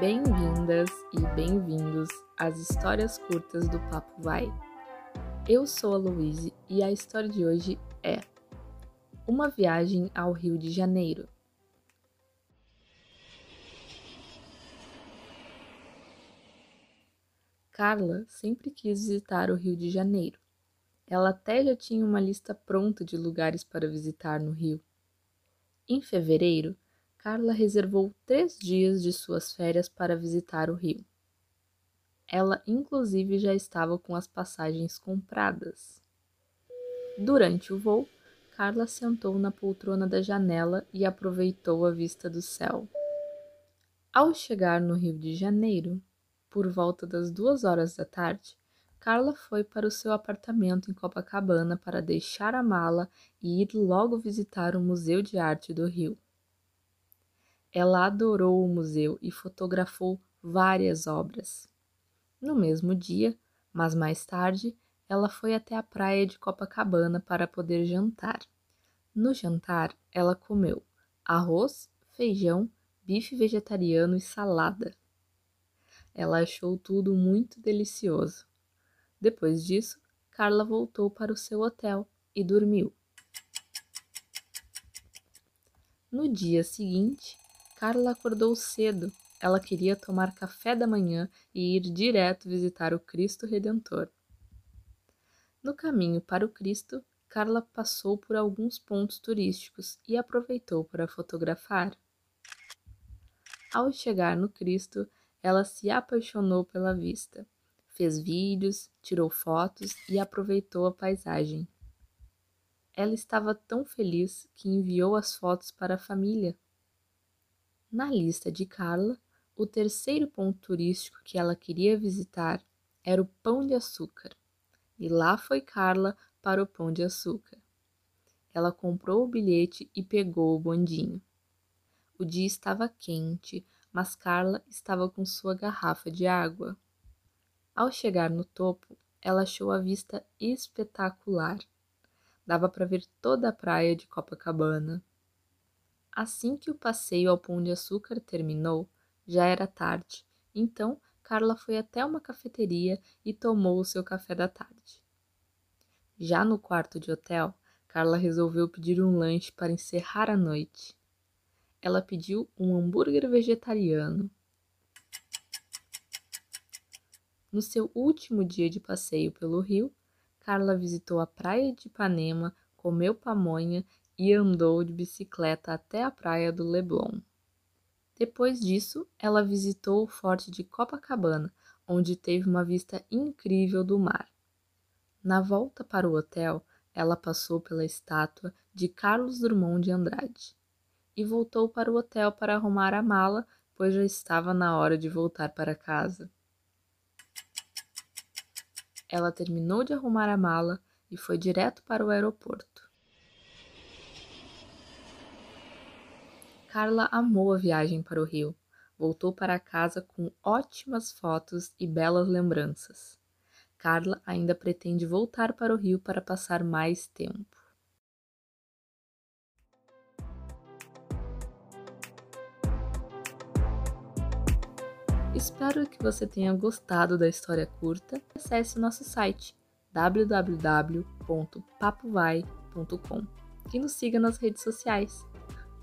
Bem-vindas e bem-vindos às histórias curtas do Papo Vai. Eu sou a Louise e a história de hoje é Uma viagem ao Rio de Janeiro. Carla sempre quis visitar o Rio de Janeiro. Ela até já tinha uma lista pronta de lugares para visitar no Rio. Em fevereiro, Carla reservou três dias de suas férias para visitar o Rio. Ela, inclusive, já estava com as passagens compradas. Durante o voo, Carla sentou na poltrona da janela e aproveitou a vista do céu. Ao chegar no Rio de Janeiro, por volta das duas horas da tarde, Carla foi para o seu apartamento em Copacabana para deixar a mala e ir logo visitar o Museu de Arte do Rio. Ela adorou o museu e fotografou várias obras. No mesmo dia, mas mais tarde, ela foi até a praia de Copacabana para poder jantar. No jantar, ela comeu arroz, feijão, bife vegetariano e salada. Ela achou tudo muito delicioso. Depois disso, Carla voltou para o seu hotel e dormiu. No dia seguinte, Carla acordou cedo. Ela queria tomar café da manhã e ir direto visitar o Cristo Redentor. No caminho para o Cristo, Carla passou por alguns pontos turísticos e aproveitou para fotografar. Ao chegar no Cristo, ela se apaixonou pela vista fez vídeos, tirou fotos e aproveitou a paisagem. Ela estava tão feliz que enviou as fotos para a família. Na lista de Carla, o terceiro ponto turístico que ela queria visitar era o Pão de Açúcar, e lá foi Carla para o Pão de Açúcar. Ela comprou o bilhete e pegou o bondinho. O dia estava quente, mas Carla estava com sua garrafa de água. Ao chegar no topo, ela achou a vista espetacular. Dava para ver toda a praia de Copacabana. Assim que o passeio ao Pão de Açúcar terminou, já era tarde, então Carla foi até uma cafeteria e tomou o seu café da tarde. Já no quarto de hotel, Carla resolveu pedir um lanche para encerrar a noite. Ela pediu um hambúrguer vegetariano, No seu último dia de passeio pelo rio, Carla visitou a praia de Ipanema, comeu pamonha e andou de bicicleta até a praia do Leblon. Depois disso, ela visitou o forte de Copacabana, onde teve uma vista incrível do mar. Na volta para o hotel, ela passou pela estátua de Carlos Drummond de Andrade e voltou para o hotel para arrumar a mala, pois já estava na hora de voltar para casa. Ela terminou de arrumar a mala e foi direto para o aeroporto. Carla amou a viagem para o Rio. Voltou para casa com ótimas fotos e belas lembranças. Carla ainda pretende voltar para o Rio para passar mais tempo. Espero que você tenha gostado da história curta. Acesse nosso site www.papovai.com e nos siga nas redes sociais.